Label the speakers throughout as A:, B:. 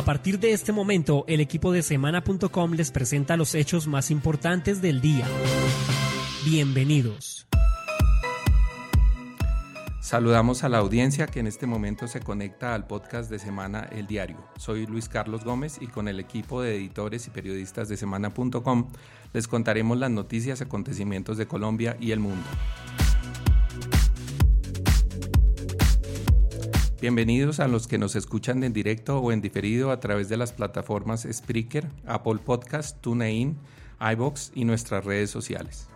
A: A partir de este momento, el equipo de semana.com les presenta los hechos más importantes del día. Bienvenidos.
B: Saludamos a la audiencia que en este momento se conecta al podcast de Semana El Diario. Soy Luis Carlos Gómez y con el equipo de editores y periodistas de semana.com les contaremos las noticias, acontecimientos de Colombia y el mundo. Bienvenidos a los que nos escuchan en directo o en diferido a través de las plataformas Spreaker, Apple Podcast, TuneIn, iBox y nuestras redes sociales.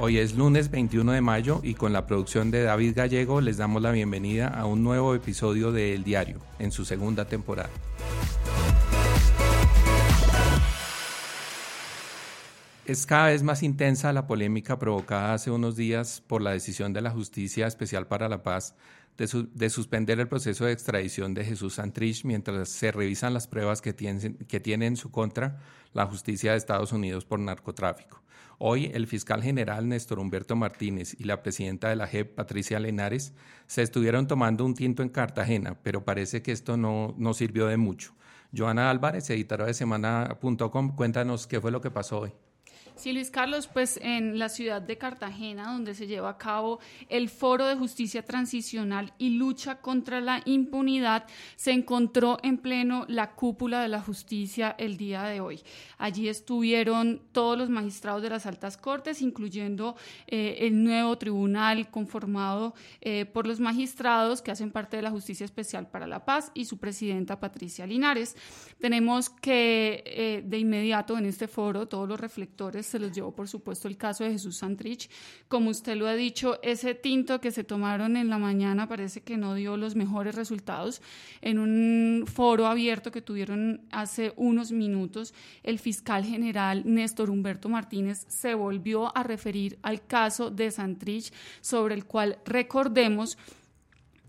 B: Hoy es lunes 21 de mayo y con la producción de David Gallego les damos la bienvenida a un nuevo episodio de El Diario en su segunda temporada. Es cada vez más intensa la polémica provocada hace unos días por la decisión de la Justicia Especial para la Paz de, suspender el proceso de extradición de Jesús Santrich mientras se revisan las pruebas que que tiene en su contra la justicia de Estados Unidos por narcotráfico. Hoy el fiscal general Néstor Humberto Martínez y la presidenta de la JEP, Patricia Lenares, se estuvieron tomando un tinto en Cartagena, pero parece que esto no, no sirvió de mucho. Joana Álvarez, editora de semana.com, cuéntanos qué fue lo que pasó hoy.
C: Sí, Luis Carlos, pues en la ciudad de Cartagena, donde se lleva a cabo el Foro de Justicia Transicional y Lucha contra la Impunidad, se encontró en pleno la cúpula de la justicia el día de hoy. Allí estuvieron todos los magistrados de las altas cortes, incluyendo eh, el nuevo tribunal conformado eh, por los magistrados que hacen parte de la Justicia Especial para la Paz y su presidenta Patricia Linares. Tenemos que eh, de inmediato en este foro todos los reflectores se los llevó, por supuesto, el caso de Jesús Santrich. Como usted lo ha dicho, ese tinto que se tomaron en la mañana parece que no dio los mejores resultados. En un foro abierto que tuvieron hace unos minutos, el fiscal general Néstor Humberto Martínez se volvió a referir al caso de Santrich, sobre el cual recordemos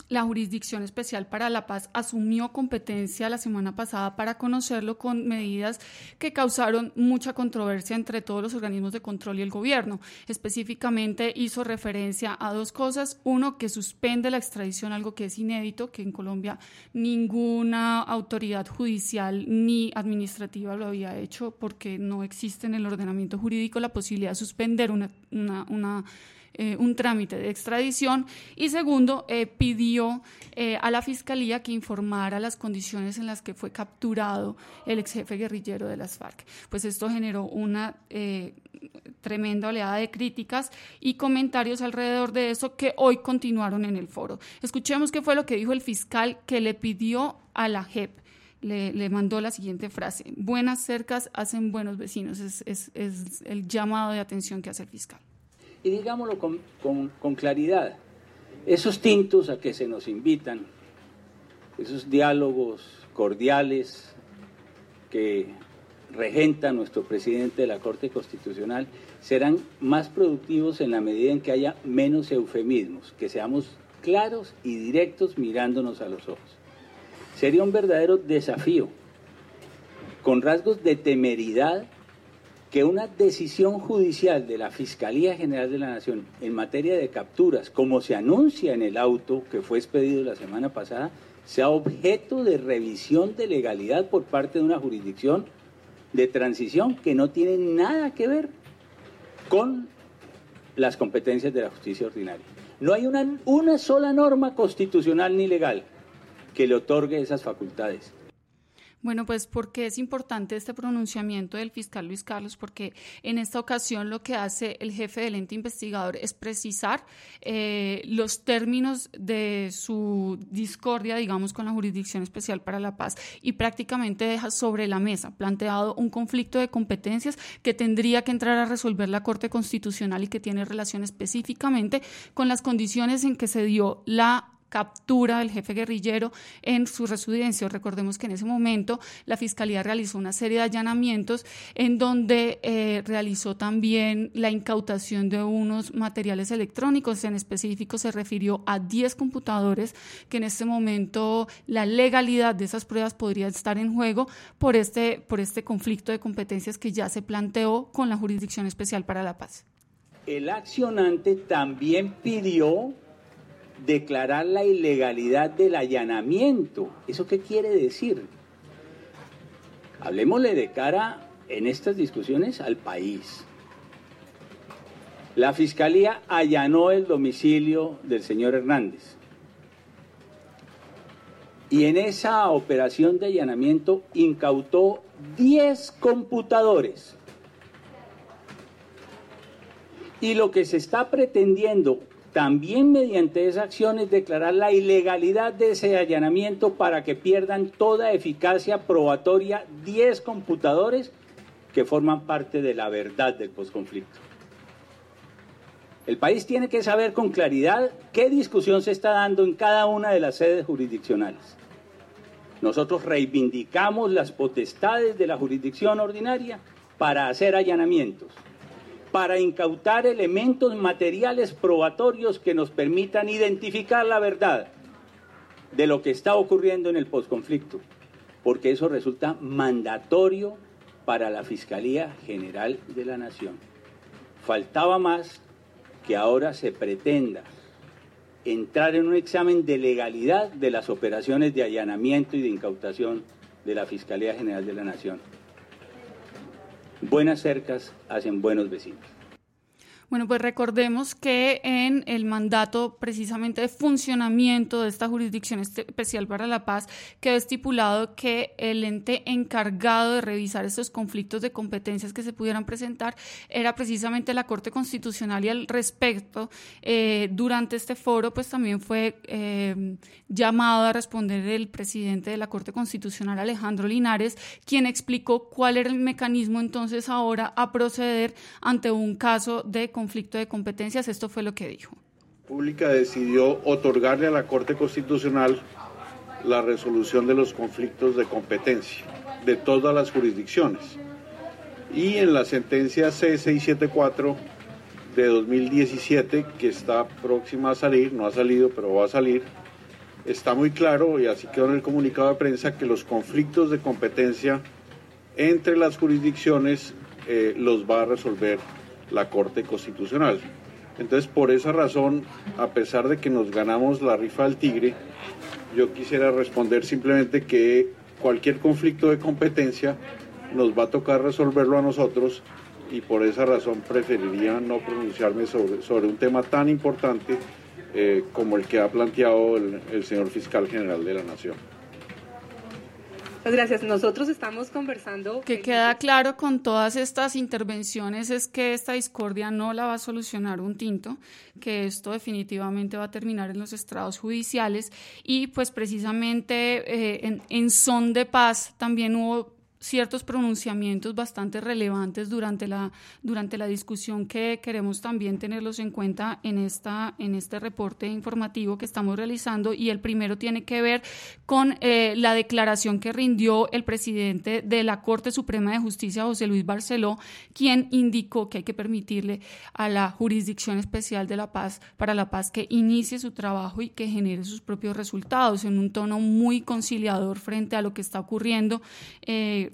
C: la Jurisdicción Especial para la Paz asumió competencia la semana pasada para conocerlo con medidas que causaron mucha controversia entre todos los organismos de control y el gobierno. Específicamente hizo referencia a dos cosas. Uno, que suspende la extradición, algo que es inédito, que en Colombia ninguna autoridad judicial ni administrativa lo había hecho porque no existe en el ordenamiento jurídico la posibilidad de suspender una, una eh, un trámite de extradición y segundo, eh, pidió eh, a la Fiscalía que informara las condiciones en las que fue capturado el ex jefe guerrillero de las FARC. Pues esto generó una tremenda oleada de críticas y comentarios alrededor de eso que hoy continuaron en el foro. Escuchemos qué fue lo que dijo el fiscal que le pidió a la JEP. Le, mandó la siguiente frase, buenas cercas hacen buenos vecinos, es el llamado de atención que hace el fiscal
D: y digámoslo con, claridad, esos tintos a que se nos invitan, esos diálogos cordiales que regenta nuestro presidente de la Corte Constitucional, serán más productivos en la medida en que haya menos eufemismos, que seamos claros y directos mirándonos a los ojos. Sería un verdadero desafío, con rasgos de temeridad que una decisión judicial de la Fiscalía General de la Nación en materia de capturas, como se anuncia en el auto que fue expedido la semana pasada, sea objeto de revisión de legalidad por parte de una jurisdicción de transición que no tiene nada que ver con las competencias de la justicia ordinaria. No hay una, una sola norma constitucional ni legal que le otorgue esas facultades.
C: Bueno, pues porque es importante este pronunciamiento del fiscal Luis Carlos, porque en esta ocasión lo que hace el jefe del ente investigador es precisar eh, los términos de su discordia, digamos, con la Jurisdicción Especial para la Paz y prácticamente deja sobre la mesa planteado un conflicto de competencias que tendría que entrar a resolver la Corte Constitucional y que tiene relación específicamente con las condiciones en que se dio la captura del jefe guerrillero en su residencia. Recordemos que en ese momento la Fiscalía realizó una serie de allanamientos en donde eh, realizó también la incautación de unos materiales electrónicos. En específico se refirió a 10 computadores que en este momento la legalidad de esas pruebas podría estar en juego por este, por este conflicto de competencias que ya se planteó con la Jurisdicción Especial para la Paz.
D: El accionante también pidió declarar la ilegalidad del allanamiento. ¿Eso qué quiere decir? Hablemosle de cara en estas discusiones al país. La fiscalía allanó el domicilio del señor Hernández. Y en esa operación de allanamiento incautó 10 computadores. Y lo que se está pretendiendo también mediante esa acción es declarar la ilegalidad de ese allanamiento para que pierdan toda eficacia probatoria 10 computadores que forman parte de la verdad del posconflicto. El país tiene que saber con claridad qué discusión se está dando en cada una de las sedes jurisdiccionales. Nosotros reivindicamos las potestades de la jurisdicción ordinaria para hacer allanamientos, para incautar elementos materiales probatorios que nos permitan identificar la verdad de lo que está ocurriendo en el posconflicto, porque eso resulta mandatorio para la Fiscalía General de la Nación. Faltaba más que ahora se pretenda entrar en un examen de legalidad de las operaciones de allanamiento y de incautación de la Fiscalía General de la Nación. Buenas cercas hacen buenos vecinos.
C: Bueno, pues recordemos que en el mandato precisamente de funcionamiento de esta Jurisdicción Especial para la Paz quedó estipulado que el ente encargado de revisar estos conflictos de competencias que se pudieran presentar era precisamente la Corte Constitucional y al respecto, eh, durante este foro, pues también fue eh, llamado a responder el presidente de la Corte Constitucional, Alejandro Linares, quien explicó cuál era el mecanismo entonces ahora a proceder ante un caso de conflicto de competencias. Esto fue lo que dijo.
E: Pública decidió otorgarle a la Corte Constitucional la resolución de los conflictos de competencia de todas las jurisdicciones. Y en la sentencia C674 de 2017, que está próxima a salir, no ha salido, pero va a salir, está muy claro, y así quedó en el comunicado de prensa, que los conflictos de competencia entre las jurisdicciones eh, los va a resolver la Corte Constitucional. Entonces, por esa razón, a pesar de que nos ganamos la rifa del tigre, yo quisiera responder simplemente que cualquier conflicto de competencia nos va a tocar resolverlo a nosotros y por esa razón preferiría no pronunciarme sobre, sobre un tema tan importante eh, como el que ha planteado el señor fiscal general de la Nación
F: gracias. Nosotros estamos conversando.
C: Que queda claro con todas estas intervenciones es que esta discordia no la va a solucionar un tinto, que esto definitivamente va a terminar en los estrados judiciales y pues precisamente eh, en, en son de paz también hubo ciertos pronunciamientos bastante relevantes durante la, durante la discusión que queremos también tenerlos en cuenta en, esta, en este reporte informativo que estamos realizando y el primero tiene que ver con eh, la declaración que rindió el presidente de la Corte Suprema de Justicia, José Luis Barceló, quien indicó que hay que permitirle a la Jurisdicción Especial de la Paz para la Paz que inicie su trabajo y que genere sus propios resultados en un tono muy conciliador frente a lo que está ocurriendo. Eh,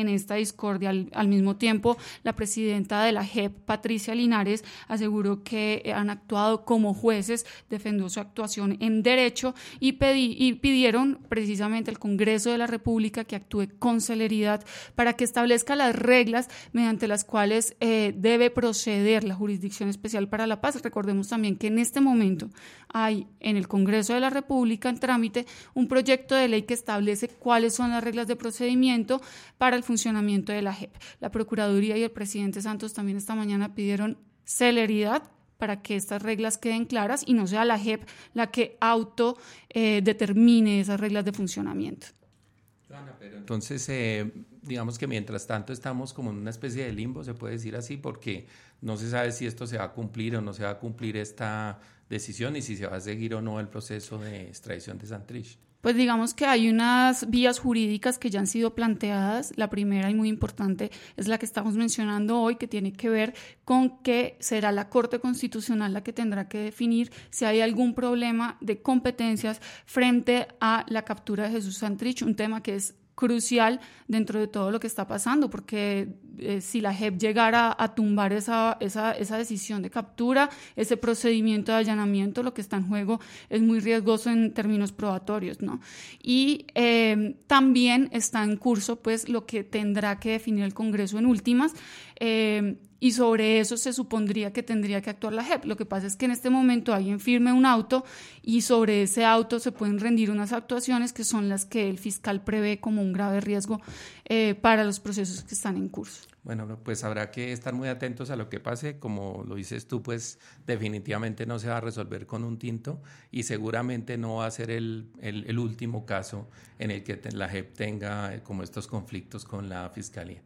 C: en esta discordia. Al, mismo tiempo, la presidenta de la JEP, Patricia Linares, aseguró que han actuado como jueces, defendió su actuación en derecho y, pedí, y pidieron precisamente al Congreso de la República que actúe con celeridad para que establezca las reglas mediante las cuales eh, debe proceder la Jurisdicción Especial para la Paz. Recordemos también que en este momento hay en el Congreso de la República en trámite un proyecto de ley que establece cuáles son las reglas de procedimiento para el funcionamiento de la JEP. La Procuraduría y el presidente Santos también esta mañana pidieron celeridad para que estas reglas queden claras y no sea la JEP la que auto eh, determine esas reglas de funcionamiento.
B: entonces, eh, digamos que mientras tanto estamos como en una especie de limbo, se puede decir así, porque no se sabe si esto se va a cumplir o no se va a cumplir esta decisión y si se va a seguir o no el proceso de extradición de Santrich.
C: Pues digamos que hay unas vías jurídicas que ya han sido planteadas. La primera y muy importante es la que estamos mencionando hoy, que tiene que ver con que será la Corte Constitucional la que tendrá que definir si hay algún problema de competencias frente a la captura de Jesús Santrich, un tema que es crucial dentro de todo lo que está pasando, porque eh, si la JEP llegara a tumbar esa, esa, esa, decisión de captura, ese procedimiento de allanamiento, lo que está en juego es muy riesgoso en términos probatorios, ¿no? Y eh, también está en curso, pues, lo que tendrá que definir el Congreso en últimas, eh, y sobre eso se supondría que tendría que actuar la JEP. Lo que pasa es que en este momento alguien firme un auto y sobre ese auto se pueden rendir unas actuaciones que son las que el fiscal prevé como un grave riesgo eh, para los procesos que están en curso.
B: Bueno, pues habrá que estar muy atentos a lo que pase. Como lo dices tú, pues definitivamente no se va a resolver con un tinto y seguramente no va a ser el, el último caso en el que la JEP tenga eh, como estos conflictos con la Fiscalía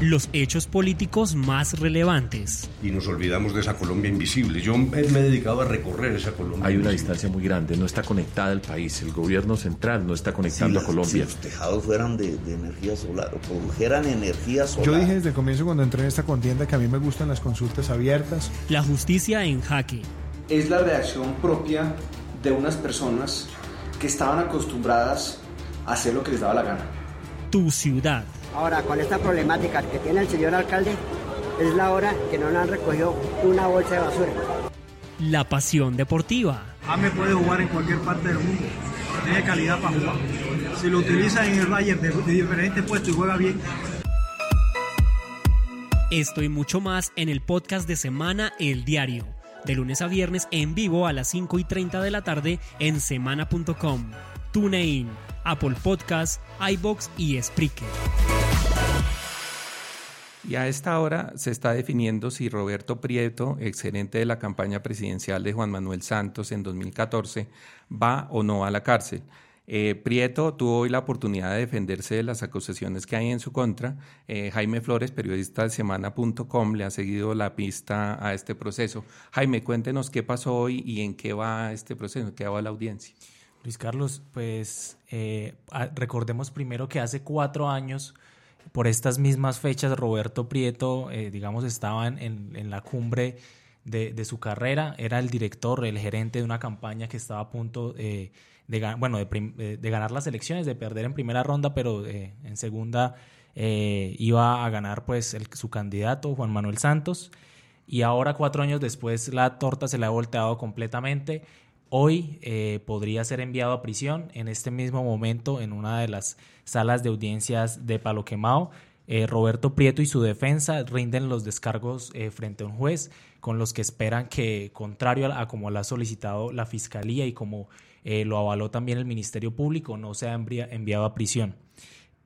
A: los hechos políticos más relevantes.
G: Y nos olvidamos de esa Colombia invisible. Yo me he dedicado a recorrer esa Colombia.
H: Hay una distancia muy grande, no está conectada el país. El gobierno central no está conectando a Colombia. Si
I: los tejados fueran de, energía solar o produjeran energía solar.
J: Yo dije desde el comienzo cuando entré en esta contienda que a mí me gustan las consultas abiertas.
A: La justicia en jaque.
K: Es la reacción propia de unas personas que estaban acostumbradas a hacer lo que les daba la gana.
A: Tu ciudad.
L: Ahora, con esta problemática que tiene el señor alcalde, es la hora que no le han recogido una bolsa de basura.
A: La pasión deportiva.
M: AME puede jugar en cualquier parte del mundo. Tiene calidad para jugar. Si lo utiliza en el Bayern de, de diferentes puestos y juega bien.
A: Esto y mucho más en el podcast de Semana El Diario. De lunes a viernes en vivo a las 5 y 30 de la tarde en semana.com. TuneIn, Apple Podcasts, iBox y Spreaker.
B: Y a esta hora se está definiendo si Roberto Prieto, exgerente de la campaña presidencial de Juan Manuel Santos en 2014, va o no a la cárcel. Eh, Prieto tuvo hoy la oportunidad de defenderse de las acusaciones que hay en su contra. Eh, Jaime Flores, periodista de semana.com, le ha seguido la pista a este proceso. Jaime, cuéntenos qué pasó hoy y en qué va este proceso, qué va la audiencia.
N: Luis Carlos, pues eh, recordemos primero que hace cuatro años por estas mismas fechas, Roberto Prieto, eh, digamos, estaba en, la cumbre de, su carrera, era el director, el gerente de una campaña que estaba a punto eh, de, bueno, de, ganar las elecciones, de perder en primera ronda, pero en segunda iba a ganar pues su candidato, Juan Manuel Santos. Y ahora, cuatro años después, la torta se le ha volteado completamente. Hoy podría ser enviado a prisión en este mismo momento en una de las salas de audiencias de Palo Quemado. Eh, Roberto Prieto y su defensa rinden los descargos eh, frente a un juez con los que esperan que, contrario a, como lo ha solicitado la Fiscalía y como eh, lo avaló también el Ministerio Público, no sea enviado a prisión.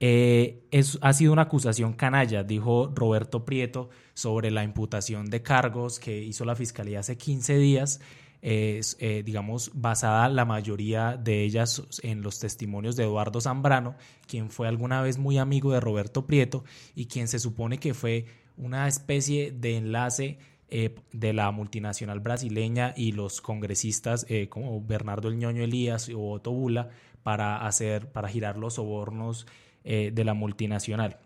N: Es, ha sido una acusación canalla, dijo Roberto Prieto, sobre la imputación de cargos que hizo la Fiscalía hace 15 días es, eh, digamos, basada la mayoría de ellas en los testimonios de Eduardo Zambrano, quien fue alguna vez muy amigo de Roberto Prieto y quien se supone que fue una especie de enlace eh, de la multinacional brasileña y los congresistas eh, como Bernardo El Ñoño Elías o Otto Bula para hacer, para girar los sobornos de la multinacional.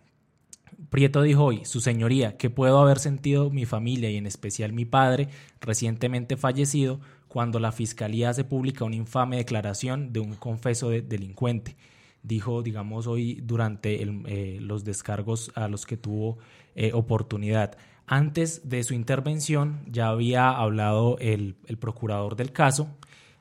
N: Prieto dijo hoy, Su Señoría, que puedo haber sentido mi familia y en especial mi padre, recientemente fallecido, cuando la Fiscalía hace pública una infame declaración de un confeso de delincuente. Dijo, digamos, hoy durante eh, los descargos a los que tuvo eh, oportunidad. Antes de su intervención ya había hablado el, procurador del caso,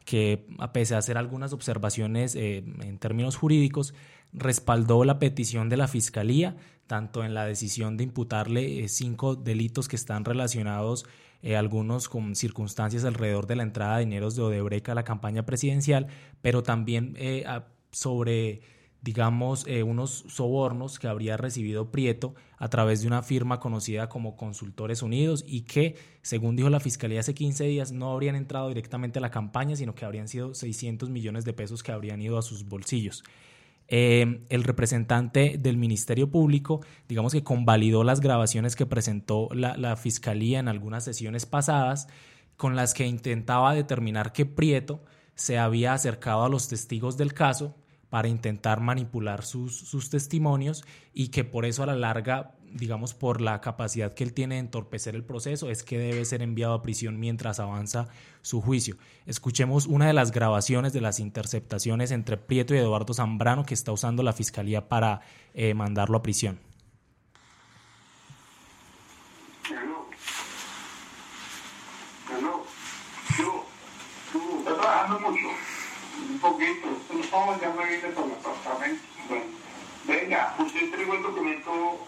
N: que a pesar de hacer algunas observaciones eh, en términos jurídicos, respaldó la petición de la Fiscalía, tanto en la decisión de imputarle eh, cinco delitos que están relacionados, eh, algunos con circunstancias alrededor de la entrada de dineros de Odebrecht a la campaña presidencial, pero también eh, sobre, digamos, unos sobornos que habría recibido Prieto a través de una firma conocida como Consultores Unidos y que, según dijo la Fiscalía hace 15 días, no habrían entrado directamente a la campaña, sino que habrían sido 600 millones de pesos que habrían ido a sus bolsillos. Eh, el representante del Ministerio Público, digamos que convalidó las grabaciones que presentó la, Fiscalía en algunas sesiones pasadas, con las que intentaba determinar que Prieto se había acercado a los testigos del caso para intentar manipular sus, sus testimonios y que por eso a la larga digamos, por la capacidad que él tiene de entorpecer el proceso, es que debe ser enviado a prisión mientras avanza su juicio. Escuchemos una de las grabaciones de las interceptaciones entre Prieto y Eduardo Zambrano que está usando la fiscalía para eh, mandarlo a prisión.
O: Un poquito, no, ya me vine por el apartamento. Bueno, venga, usted entregó el documento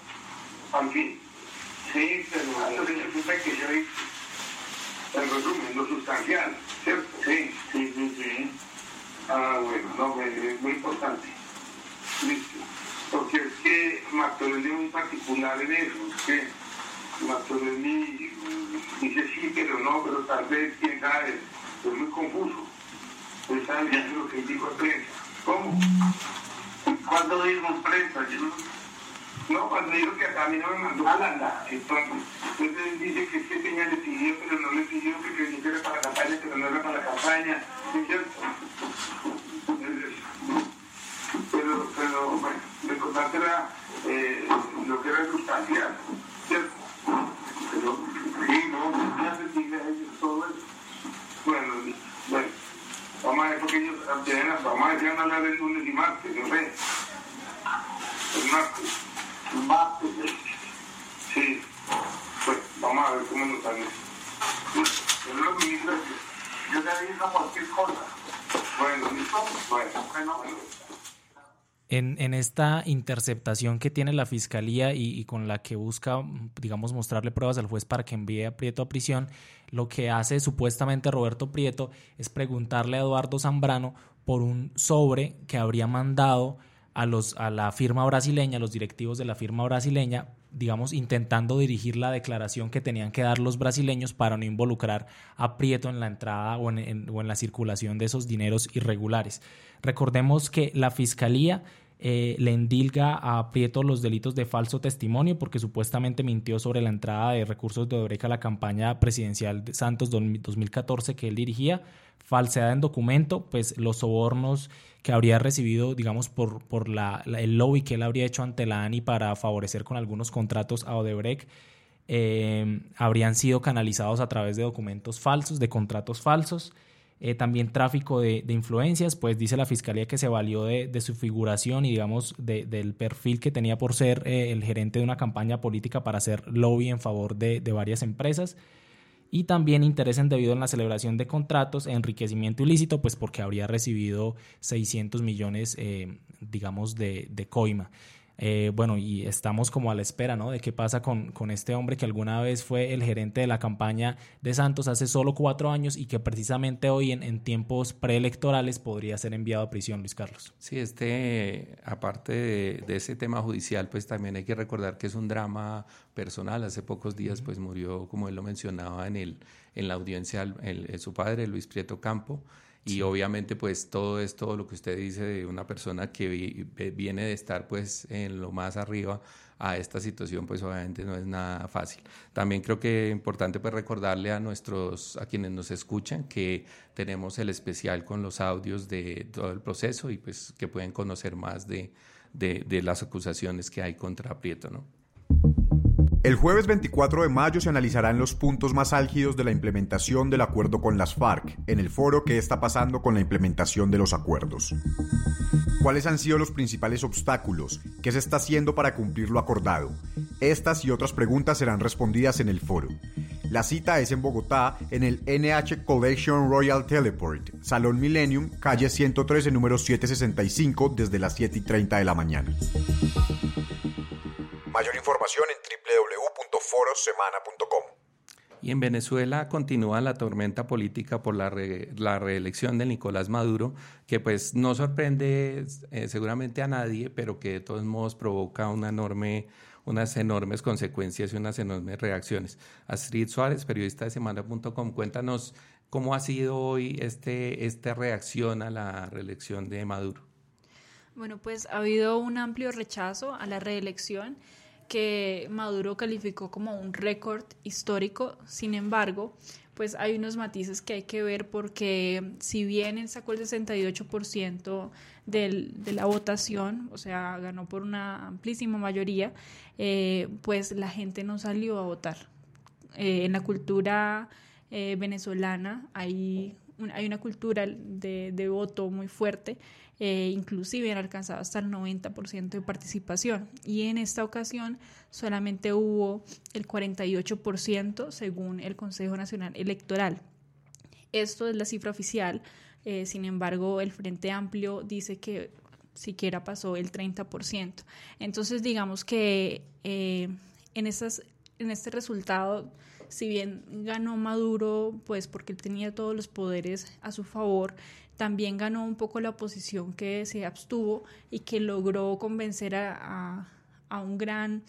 O: fin. Sí, pero entonces resulta que yo hice el resumen, lo sustancial, ¿cierto? Sí, sí, sí, sí. Ah, bueno, no, es muy importante. Listo. Porque es que Martorelli es muy particular en eso, es que Martorelli dice sí, pero no, pero tal vez, quién sabe, es muy confuso. Usted sabe lo que dijo en prensa. ¿Cómo? ¿Cuándo dijo en prensa? Yo no, cuando dijo que a mí no me mandó plata, entonces, entonces dice que este Peña le pidió, pero no le pidió, que creyó que era para la campaña, pero no era para la campaña, ¿sí es cierto? Pero, pero, bueno, era eh, lo que era sustancial, ¿cierto? Pero, sí, no, ya se sigue ellos todo eso. Bueno, bueno, vamos a ver porque ellos, vamos a ver si van hablar el lunes y martes, no sé. El martes. Sí. Pues vamos a ver cómo nos sale. Yo lo ministro, yo te aviso cualquier cosa. Bueno, listo. Bueno, bueno, bueno.
N: En, esta interceptación que tiene la fiscalía y, con la que busca, digamos, mostrarle pruebas al juez para que envíe a Prieto a prisión, lo que hace supuestamente Roberto Prieto es preguntarle a Eduardo Zambrano por un sobre que habría mandado a, los, a la firma brasileña, a los directivos de la firma brasileña, digamos, intentando dirigir la declaración que tenían que dar los brasileños para no involucrar a Prieto en la entrada o en, en, o en la circulación de esos dineros irregulares. Recordemos que la Fiscalía eh, le endilga a Prieto los delitos de falso testimonio porque supuestamente mintió sobre la entrada de recursos de Odebrecht a la campaña presidencial de Santos 2014 que él dirigía, falsedad en documento, pues los sobornos que habría recibido, digamos, por, por la, el lobby que él habría hecho ante la ANI para favorecer con algunos contratos a Odebrecht, eh, habrían sido canalizados a través de documentos falsos, de contratos falsos. Eh, también tráfico de, influencias, pues dice la fiscalía que se valió de, su figuración y digamos de, del perfil que tenía por ser eh, el gerente de una campaña política para hacer lobby en favor de, varias empresas y también interés indebido en la celebración de contratos, enriquecimiento ilícito, pues porque habría recibido 600 millones, eh, digamos, de coima. Eh, bueno, y estamos como a la espera, ¿no? De qué pasa con, con, este hombre que alguna vez fue el gerente de la campaña de Santos hace solo cuatro años y que precisamente hoy en, en tiempos preelectorales podría ser enviado a prisión, Luis Carlos.
B: Sí, este, aparte de, de, ese tema judicial, pues también hay que recordar que es un drama personal. Hace pocos días, pues murió, como él lo mencionaba en, el, en la audiencia, el, el, su padre, Luis Prieto Campo. Y obviamente pues todo esto, lo que usted dice de una persona que vi, viene de estar pues en lo más arriba a esta situación pues obviamente no es nada fácil. También creo que es importante pues recordarle a nuestros, a quienes nos escuchan que tenemos el especial con los audios de todo el proceso y pues que pueden conocer más de, de, de las acusaciones que hay contra Prieto, ¿no?
P: El jueves 24 de mayo se analizarán los puntos más álgidos de la implementación del acuerdo con las FARC en el foro que está pasando con la implementación de los acuerdos. ¿Cuáles han sido los principales obstáculos? ¿Qué se está haciendo para cumplir lo acordado? Estas y otras preguntas serán respondidas en el foro. La cita es en Bogotá, en el NH Collection Royal Teleport, Salón Millennium, calle 113, número 765, desde las 7 y 30 de la mañana. Mayor información en www.forosemana.com.
B: Y en Venezuela continúa la tormenta política por la, re, la reelección de Nicolás Maduro, que pues no sorprende eh, seguramente a nadie, pero que de todos modos provoca una enorme, unas enormes consecuencias y unas enormes reacciones. Astrid Suárez, periodista de semana.com, cuéntanos cómo ha sido hoy este, esta reacción a la reelección de Maduro.
Q: Bueno, pues ha habido un amplio rechazo a la reelección que Maduro calificó como un récord histórico. Sin embargo, pues hay unos matices que hay que ver porque si bien él sacó el 68% del, de la votación, o sea, ganó por una amplísima mayoría, eh, pues la gente no salió a votar. Eh, en la cultura eh, venezolana hay, hay una cultura de, de voto muy fuerte eh, inclusive han alcanzado hasta el 90% de participación. Y en esta ocasión solamente hubo el 48% según el Consejo Nacional Electoral. Esto es la cifra oficial, eh, sin embargo el Frente Amplio dice que siquiera pasó el 30%. Entonces digamos que eh, en, esas, en este resultado si bien ganó Maduro, pues porque él tenía todos los poderes a su favor, también ganó un poco la oposición que se abstuvo y que logró convencer a, un gran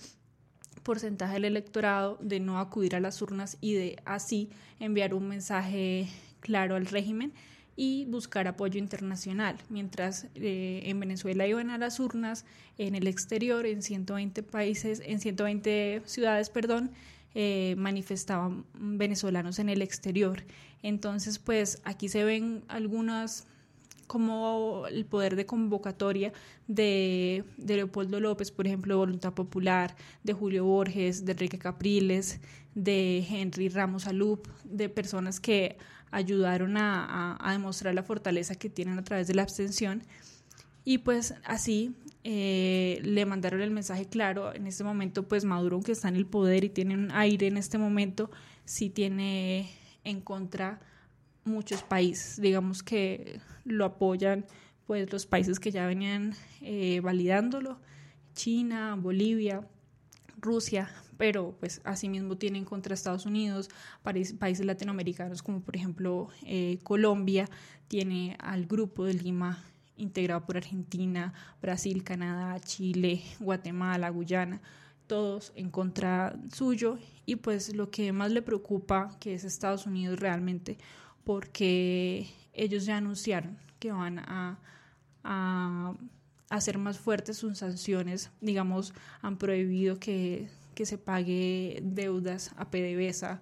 Q: porcentaje del electorado de no acudir a las urnas y de así enviar un mensaje claro al régimen y buscar apoyo internacional. Mientras eh, en Venezuela iban a las urnas, en el exterior, en 120 países, en 120 ciudades, perdón, eh, manifestaban venezolanos en el exterior. Entonces, pues aquí se ven algunas como el poder de convocatoria de, Leopoldo López, por ejemplo, Voluntad Popular, de Julio Borges, de Enrique Capriles, de Henry Ramos Alup, de personas que ayudaron a demostrar la fortaleza que tienen a través de la abstención. Y pues así eh, le mandaron el mensaje claro. En este momento, pues Maduro, aunque está en el poder y tiene un aire en este momento, sí tiene en contra muchos países. Digamos que lo apoyan pues los países que ya venían eh, validándolo, China, Bolivia, Rusia, pero pues asimismo tiene en contra Estados Unidos, países latinoamericanos como por ejemplo eh, Colombia, tiene al grupo de Lima integrado por Argentina, Brasil, Canadá, Chile, Guatemala, Guyana, todos en contra suyo. Y pues lo que más le preocupa que es Estados Unidos realmente porque ellos ya anunciaron que van a, hacer más fuertes sus sanciones, digamos, han prohibido que, que se pague deudas a PDVSA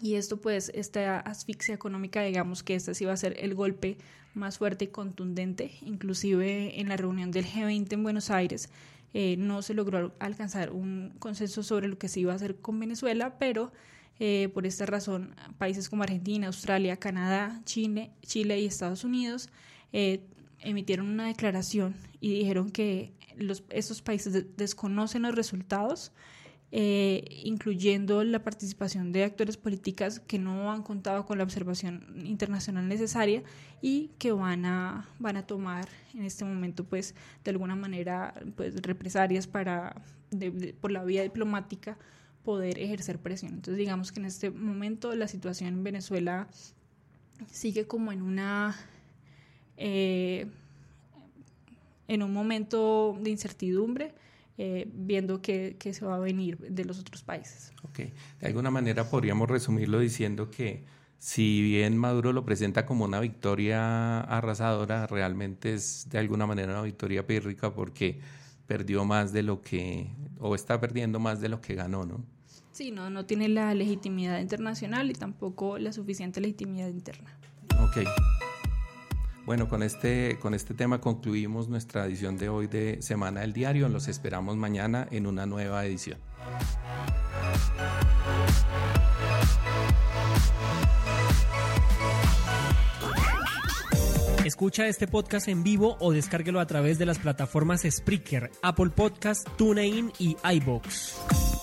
Q: y esto pues, esta asfixia económica, digamos que este sí va a ser el golpe más fuerte y contundente, inclusive en la reunión del G20 en Buenos Aires. Eh, no se logró alcanzar un consenso sobre lo que se iba a hacer con Venezuela, pero eh, por esta razón países como Argentina, Australia, Canadá, Chile, Chile y Estados Unidos eh, emitieron una declaración y dijeron que los, estos países desconocen los resultados eh, incluyendo la participación de actores políticas que no han contado con la observación internacional necesaria y que van a, van a tomar en este momento, pues, de alguna manera, pues, represalias para, por la vía diplomática, poder ejercer presión. Entonces, digamos que en este momento la situación en Venezuela sigue como en una... Eh, en un momento de incertidumbre, eh, viendo qué, se va a venir de los otros países.
B: Ok, de alguna manera podríamos resumirlo diciendo que si bien Maduro lo presenta como una victoria arrasadora, realmente es de alguna manera una victoria pírrica porque perdió más de lo que, o está perdiendo más de lo que ganó, ¿no?
Q: Sí, no, no tiene la legitimidad internacional y tampoco la suficiente legitimidad interna.
B: Ok. Bueno, con este, con este tema concluimos nuestra edición de hoy de Semana del Diario. Los esperamos mañana en una nueva edición.
A: Escucha este podcast en vivo o descárguelo a través de las plataformas Spreaker, Apple Podcast, TuneIn y iBox.